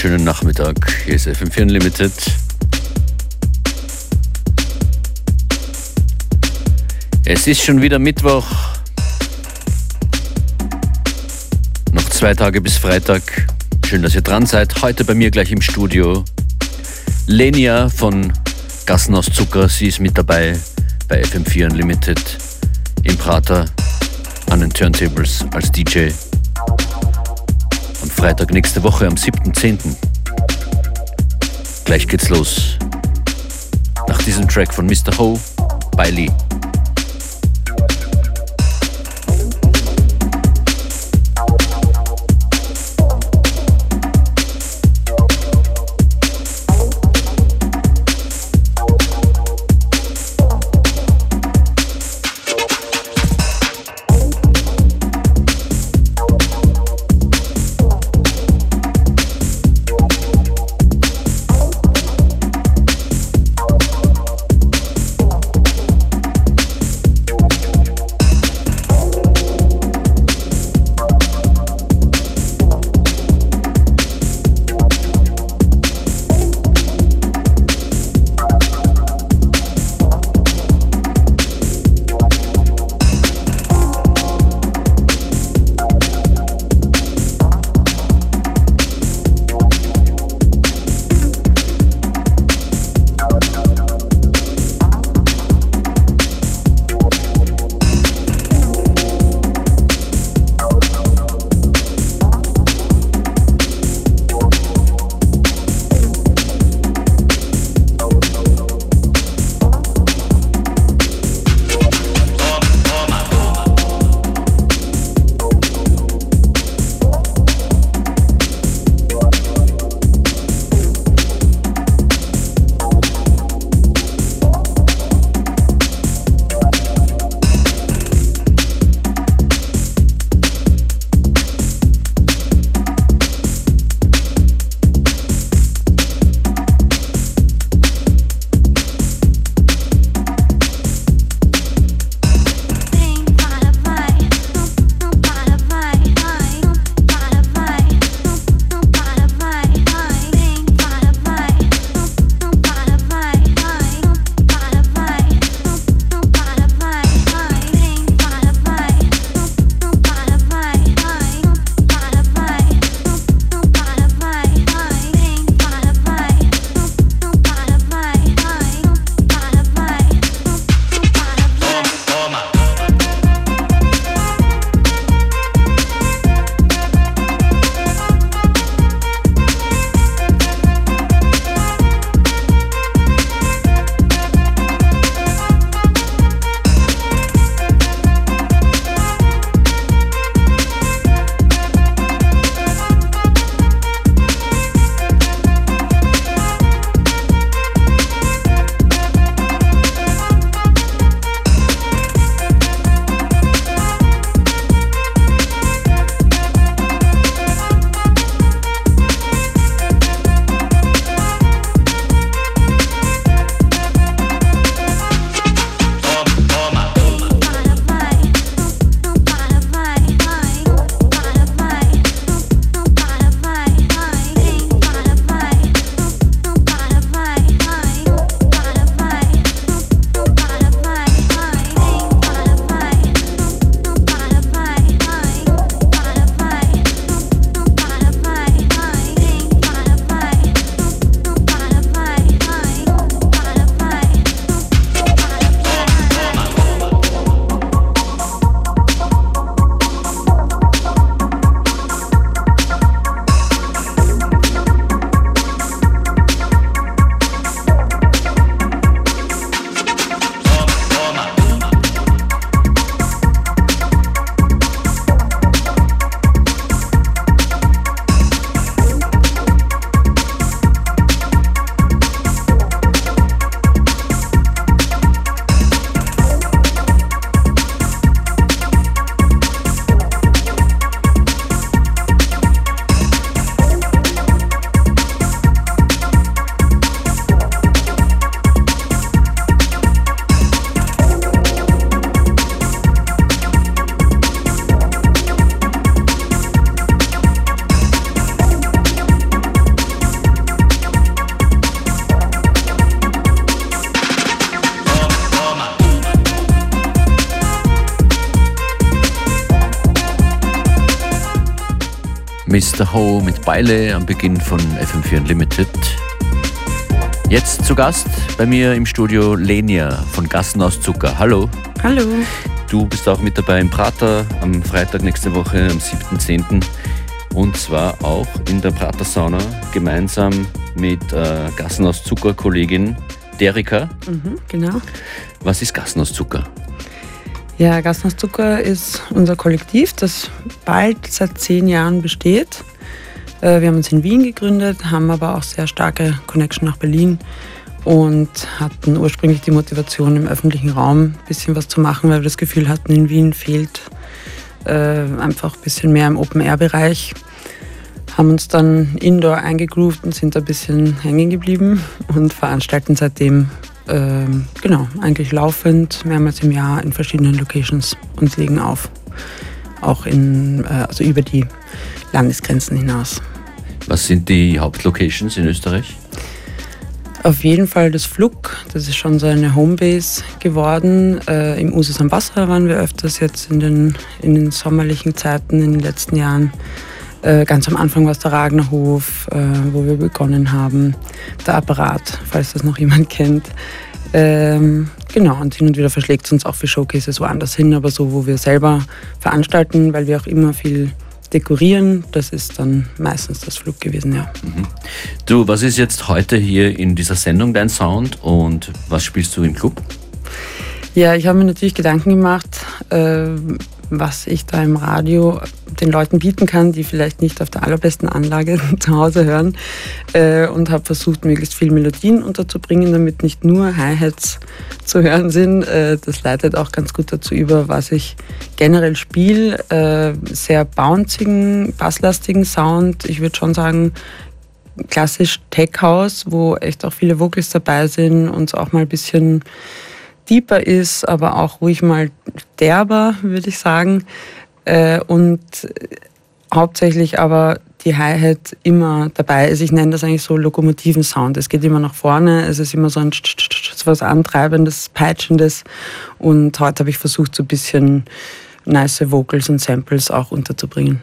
schönen Nachmittag. Hier ist FM4 Unlimited. Es ist schon wieder Mittwoch. Noch zwei Tage bis Freitag. Schön, dass ihr dran seid. Heute bei mir gleich im Studio. Lenia von Gassen aus Zucker, sie ist mit dabei bei FM4 Unlimited im Prater an den Turntables als DJ. Freitag nächste Woche am 7.10. Gleich geht's los. Nach diesem Track von Mr. Ho, Bailey. Mr. Ho mit Beile am Beginn von FM4 Unlimited. Jetzt zu Gast bei mir im Studio Lenia von Gassen aus Zucker. Hallo. Hallo. Du bist auch mit dabei im Prater am Freitag nächste Woche, am 7.10. Und zwar auch in der Prater Sauna gemeinsam mit äh, Gassen aus Zucker Kollegin Derika. Mhm, genau. Was ist Gassen aus Zucker? Ja, Gassen aus Zucker ist unser Kollektiv, das bald seit zehn Jahren besteht. Äh, wir haben uns in Wien gegründet, haben aber auch sehr starke Connection nach Berlin und hatten ursprünglich die Motivation, im öffentlichen Raum ein bisschen was zu machen, weil wir das Gefühl hatten, in Wien fehlt äh, einfach ein bisschen mehr im Open-Air-Bereich. Haben uns dann indoor eingegroovt und sind ein bisschen hängen geblieben und veranstalten seitdem äh, genau eigentlich laufend mehrmals im Jahr in verschiedenen Locations und legen auf. Auch in, äh, also über die Landesgrenzen hinaus. Was sind die Hauptlocations in Österreich? Auf jeden Fall das Flug, das ist schon so eine Homebase geworden. Äh, Im Usus am Wasser waren wir öfters jetzt in den, in den sommerlichen Zeiten in den letzten Jahren. Äh, ganz am Anfang war es der Ragnerhof, äh, wo wir begonnen haben. Der Apparat, falls das noch jemand kennt. Ähm, genau, und hin und wieder verschlägt es uns auch für Showcases woanders hin, aber so, wo wir selber veranstalten, weil wir auch immer viel dekorieren. Das ist dann meistens das Flug gewesen, ja. Mhm. Du, was ist jetzt heute hier in dieser Sendung dein Sound und was spielst du im Club? Ja, ich habe mir natürlich Gedanken gemacht, äh, was ich da im Radio den Leuten bieten kann, die vielleicht nicht auf der allerbesten Anlage zu Hause hören äh, und habe versucht, möglichst viel Melodien unterzubringen, damit nicht nur Hi-Hats zu hören sind. Äh, das leitet auch ganz gut dazu über, was ich generell spiele. Äh, sehr bouncigen, basslastigen Sound. Ich würde schon sagen, klassisch Tech House, wo echt auch viele Vocals dabei sind und auch mal ein bisschen deeper ist, aber auch ruhig mal derber, würde ich sagen. Äh, und hauptsächlich aber die Hi-Hat immer dabei ist. Ich nenne das eigentlich so Lokomotiven-Sound. Es geht immer nach vorne, es ist immer so ein was Antreibendes, Peitschendes. Und heute habe ich versucht, so ein bisschen nice Vocals und Samples auch unterzubringen.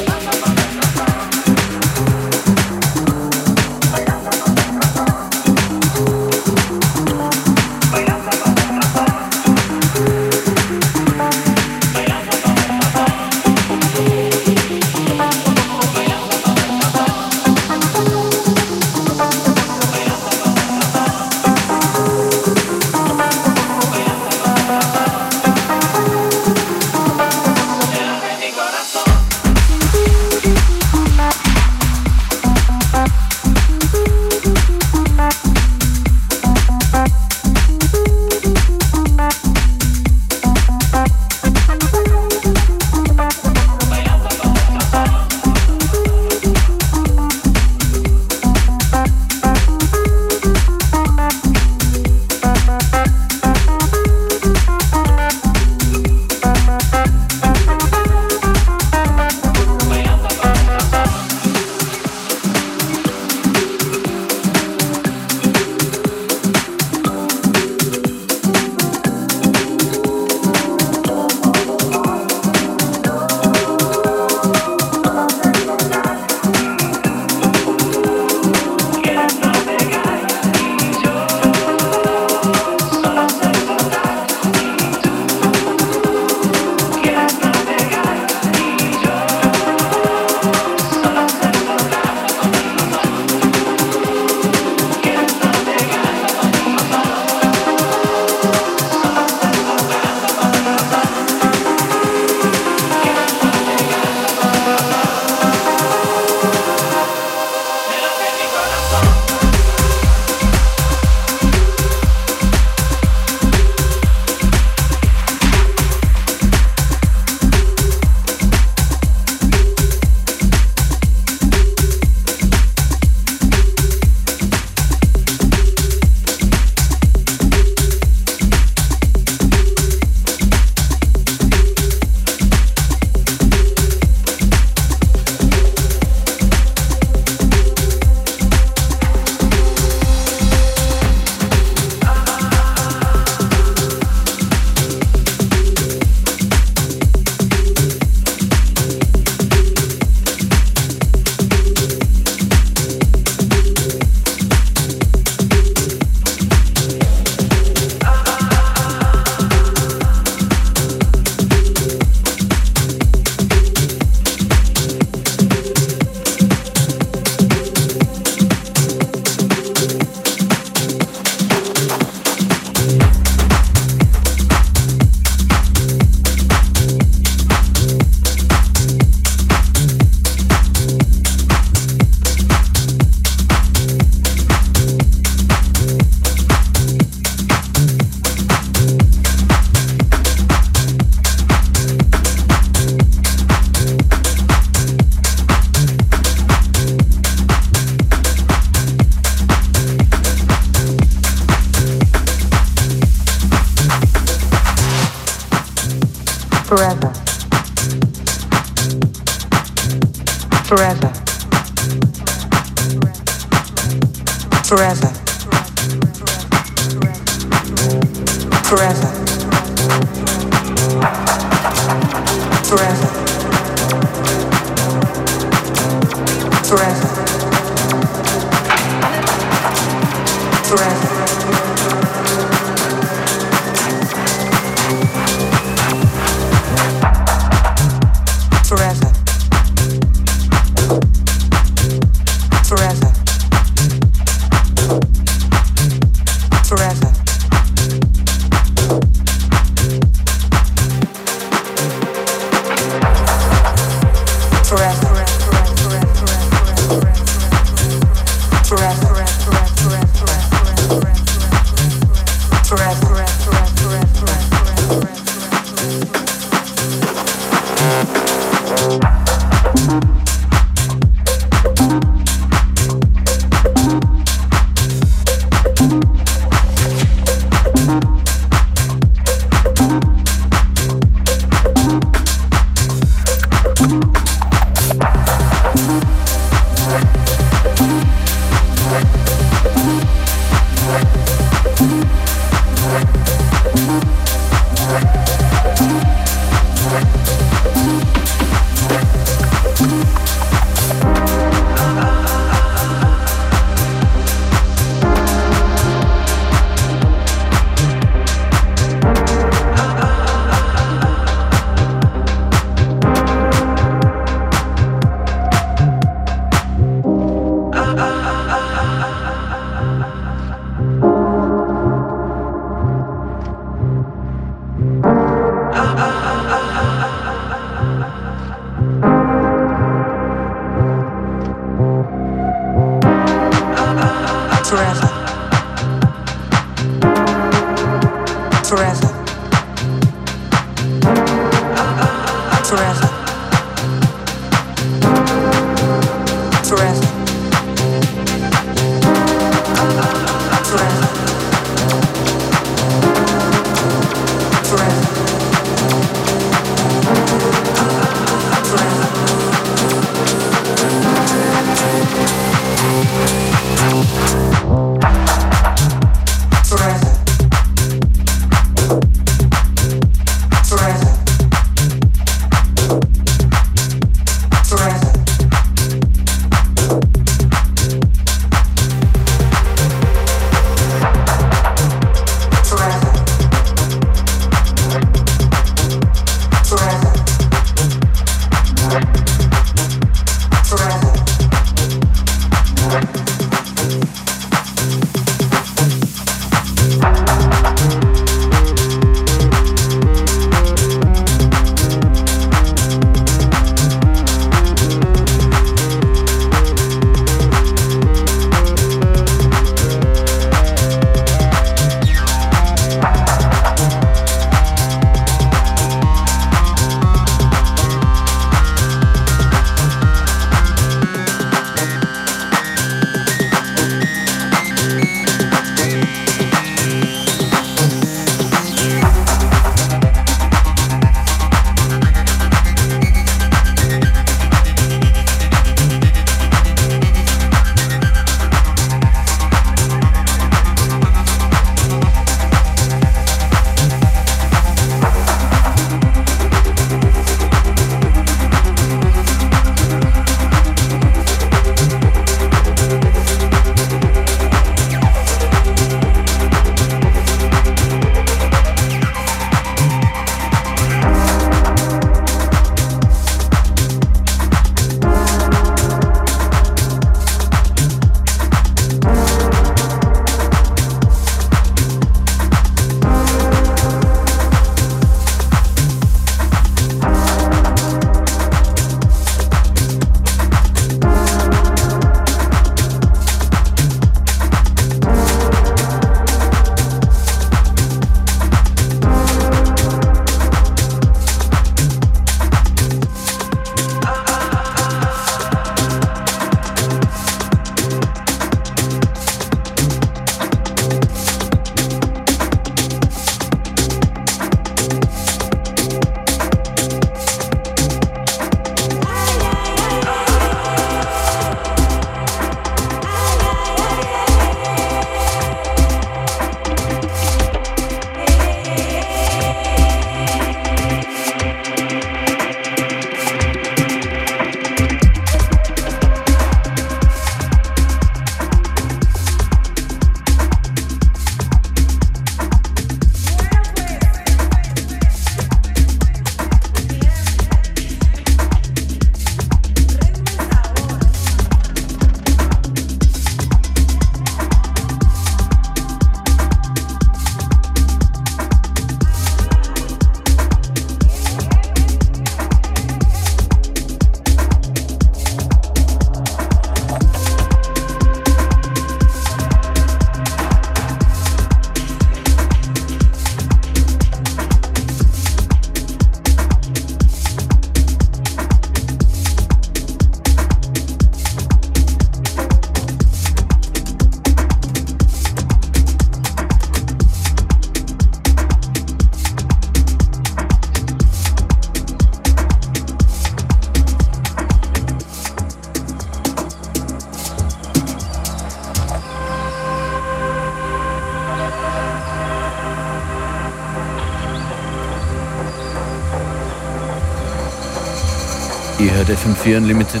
Ihr hört FM4 Unlimited.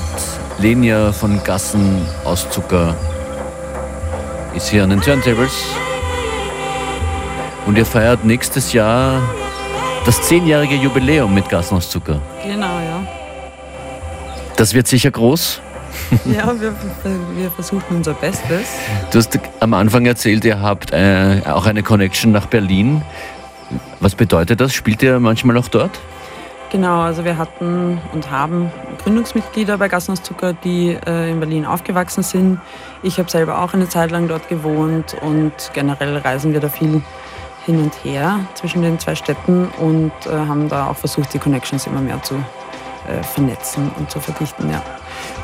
Lenia von Gassen aus Zucker ist hier an den Turntables. Und ihr feiert nächstes Jahr das zehnjährige Jubiläum mit Gassen aus Zucker. Genau, ja. Das wird sicher groß. Ja, wir, wir versuchen unser Bestes. Du hast am Anfang erzählt, ihr habt äh, auch eine Connection nach Berlin. Was bedeutet das? Spielt ihr manchmal auch dort? Genau, also wir hatten und haben Gründungsmitglieder bei Gassenhauszucker, die äh, in Berlin aufgewachsen sind. Ich habe selber auch eine Zeit lang dort gewohnt und generell reisen wir da viel hin und her zwischen den zwei Städten und äh, haben da auch versucht, die Connections immer mehr zu äh, vernetzen und zu verdichten. Ja.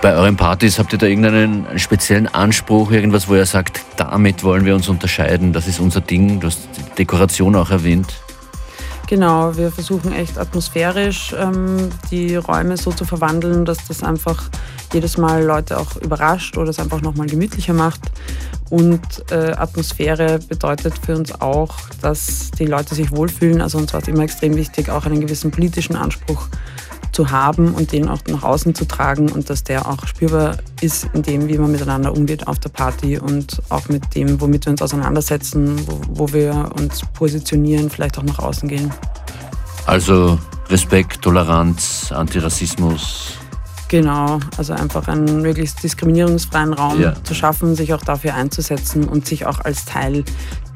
Bei euren Partys habt ihr da irgendeinen speziellen Anspruch, irgendwas, wo ihr sagt, damit wollen wir uns unterscheiden, das ist unser Ding, du hast die Dekoration auch erwähnt. Genau, wir versuchen echt atmosphärisch ähm, die Räume so zu verwandeln, dass das einfach jedes Mal Leute auch überrascht oder es einfach nochmal gemütlicher macht. Und äh, Atmosphäre bedeutet für uns auch, dass die Leute sich wohlfühlen. Also uns war es immer extrem wichtig, auch einen gewissen politischen Anspruch zu haben und den auch nach außen zu tragen und dass der auch spürbar ist in dem, wie man miteinander umgeht auf der Party und auch mit dem, womit wir uns auseinandersetzen, wo, wo wir uns positionieren, vielleicht auch nach außen gehen. Also Respekt, Toleranz, Antirassismus. Genau, also einfach einen möglichst diskriminierungsfreien Raum Ja. zu schaffen, sich auch dafür einzusetzen und sich auch als Teil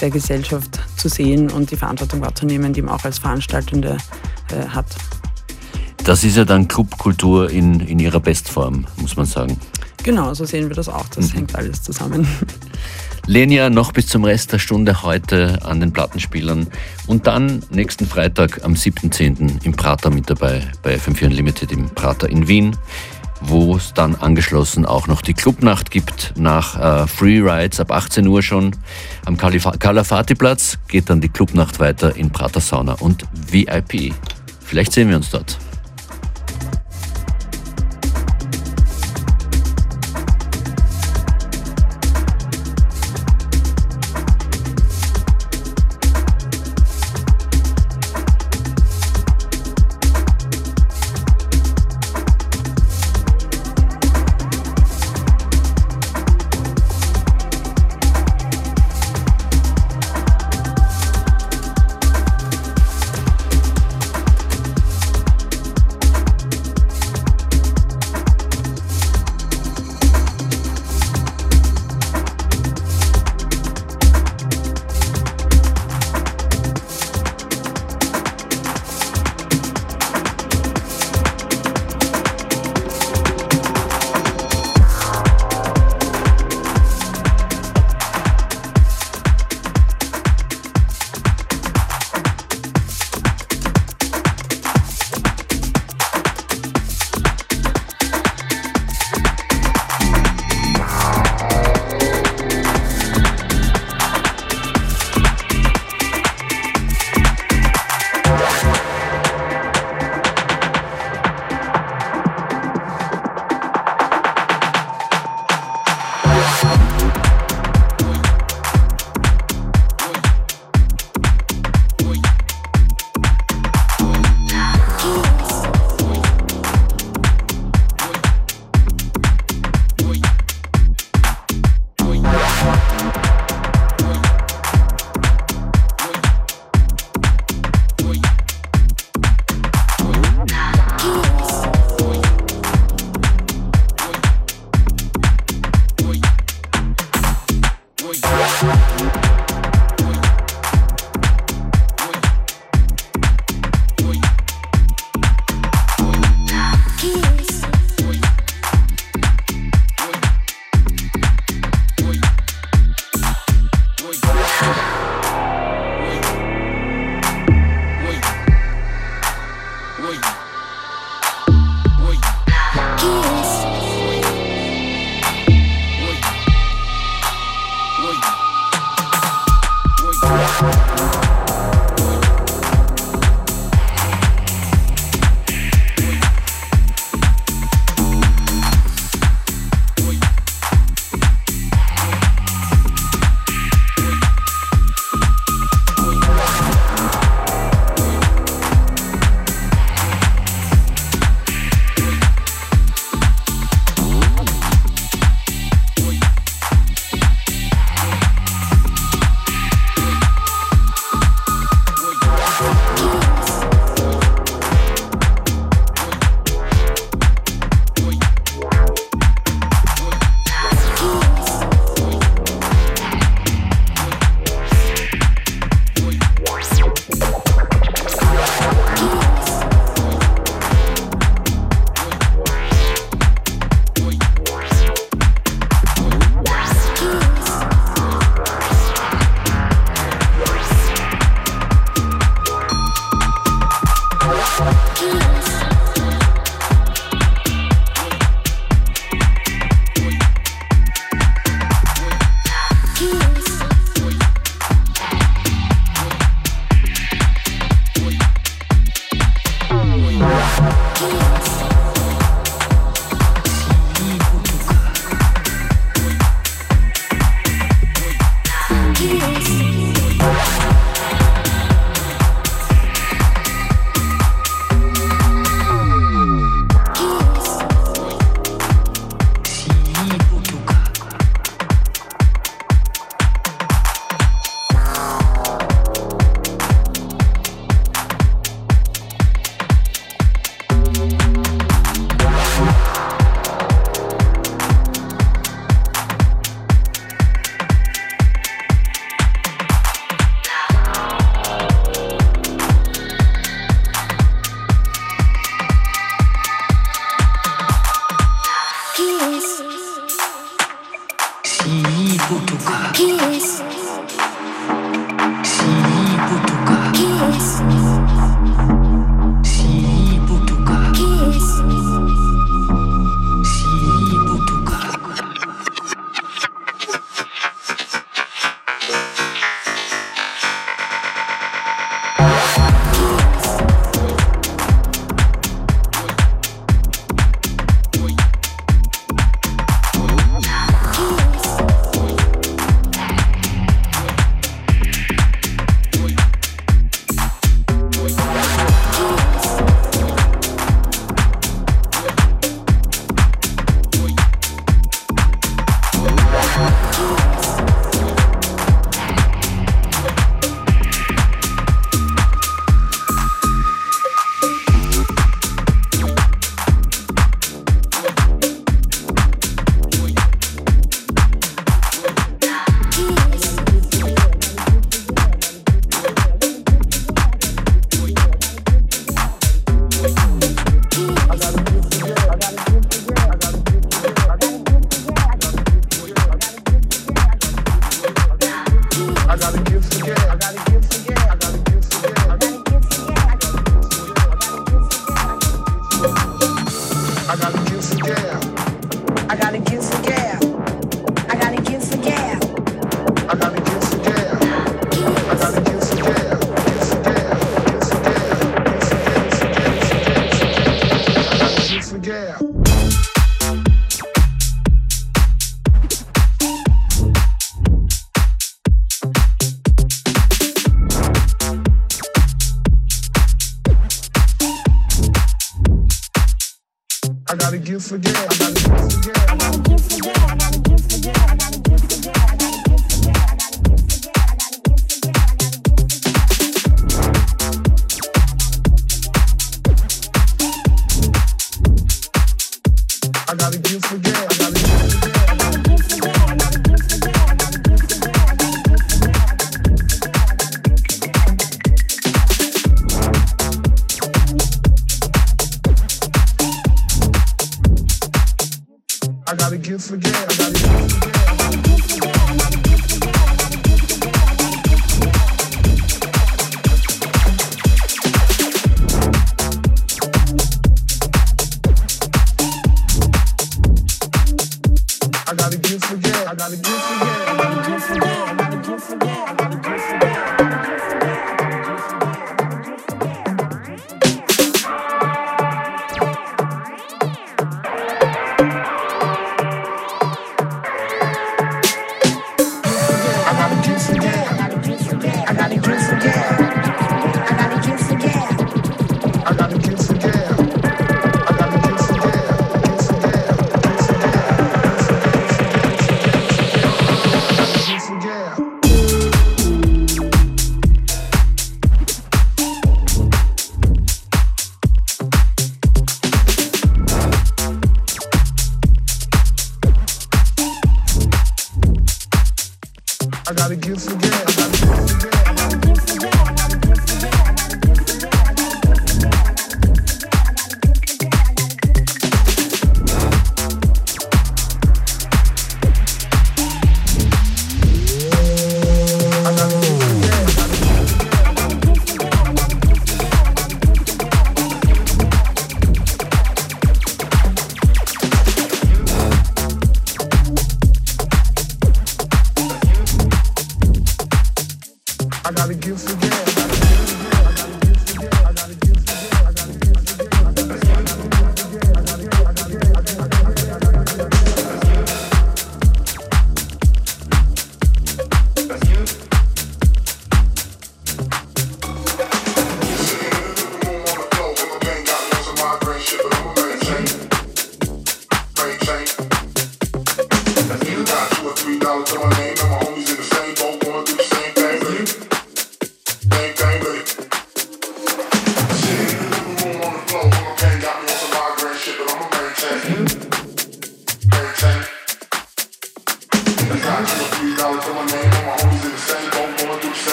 der Gesellschaft zu sehen und die Verantwortung wahrzunehmen, die man auch als Veranstaltende äh, hat. Das ist ja dann Clubkultur in, in ihrer Bestform, muss man sagen. Genau, so sehen wir das auch. Das hängt alles zusammen. Lenia noch bis zum Rest der Stunde heute an den Plattenspielern und dann nächsten Freitag am 7.10. im Prater mit dabei bei FM4 Unlimited im Prater in Wien, wo es dann angeschlossen auch noch die Clubnacht gibt nach äh, Free Rides ab 18 Uhr schon am Kalafati-Platz geht dann die Clubnacht weiter in Prater Sauna und VIP. Vielleicht sehen wir uns dort.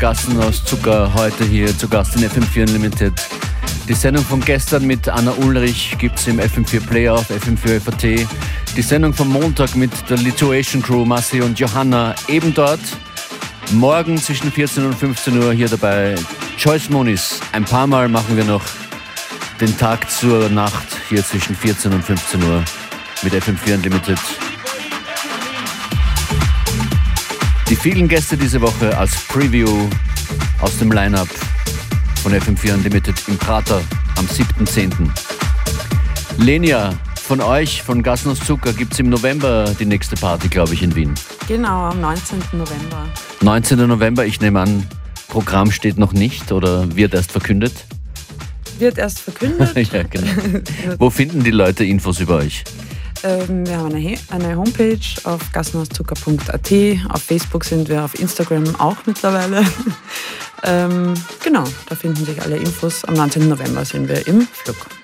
Gassen aus Zucker heute hier zu Gast in FM4 Unlimited. Die Sendung von gestern mit Anna Ulrich gibt es im FM4 Player auf FM4 FAT. Die Sendung vom Montag mit der Lituation Crew, Massi und Johanna eben dort. Morgen zwischen 14 und 15 Uhr hier dabei Joyce Moniz. Ein paar Mal machen wir noch den Tag zur Nacht hier zwischen 14 und 15 Uhr mit FM4 Unlimited. Vielen Gäste diese Woche als Preview aus dem Line-Up von FM4 Unlimited im Prater am 7.10. Lenia, von euch, von Gassen aus Zucker, gibt es im November die nächste Party, glaube ich, in Wien. Genau, am 19. November. 19. November, ich nehme an, Programm steht noch nicht oder wird erst verkündet? Wird erst verkündet. ja, genau. Wo finden die Leute Infos über euch? Ähm, wir haben eine, eine Homepage auf gassenhauszucker.at. Auf Facebook sind wir, auf Instagram auch mittlerweile. ähm, genau, da finden sich alle Infos. Am 19. November sind wir im Flug.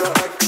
sure I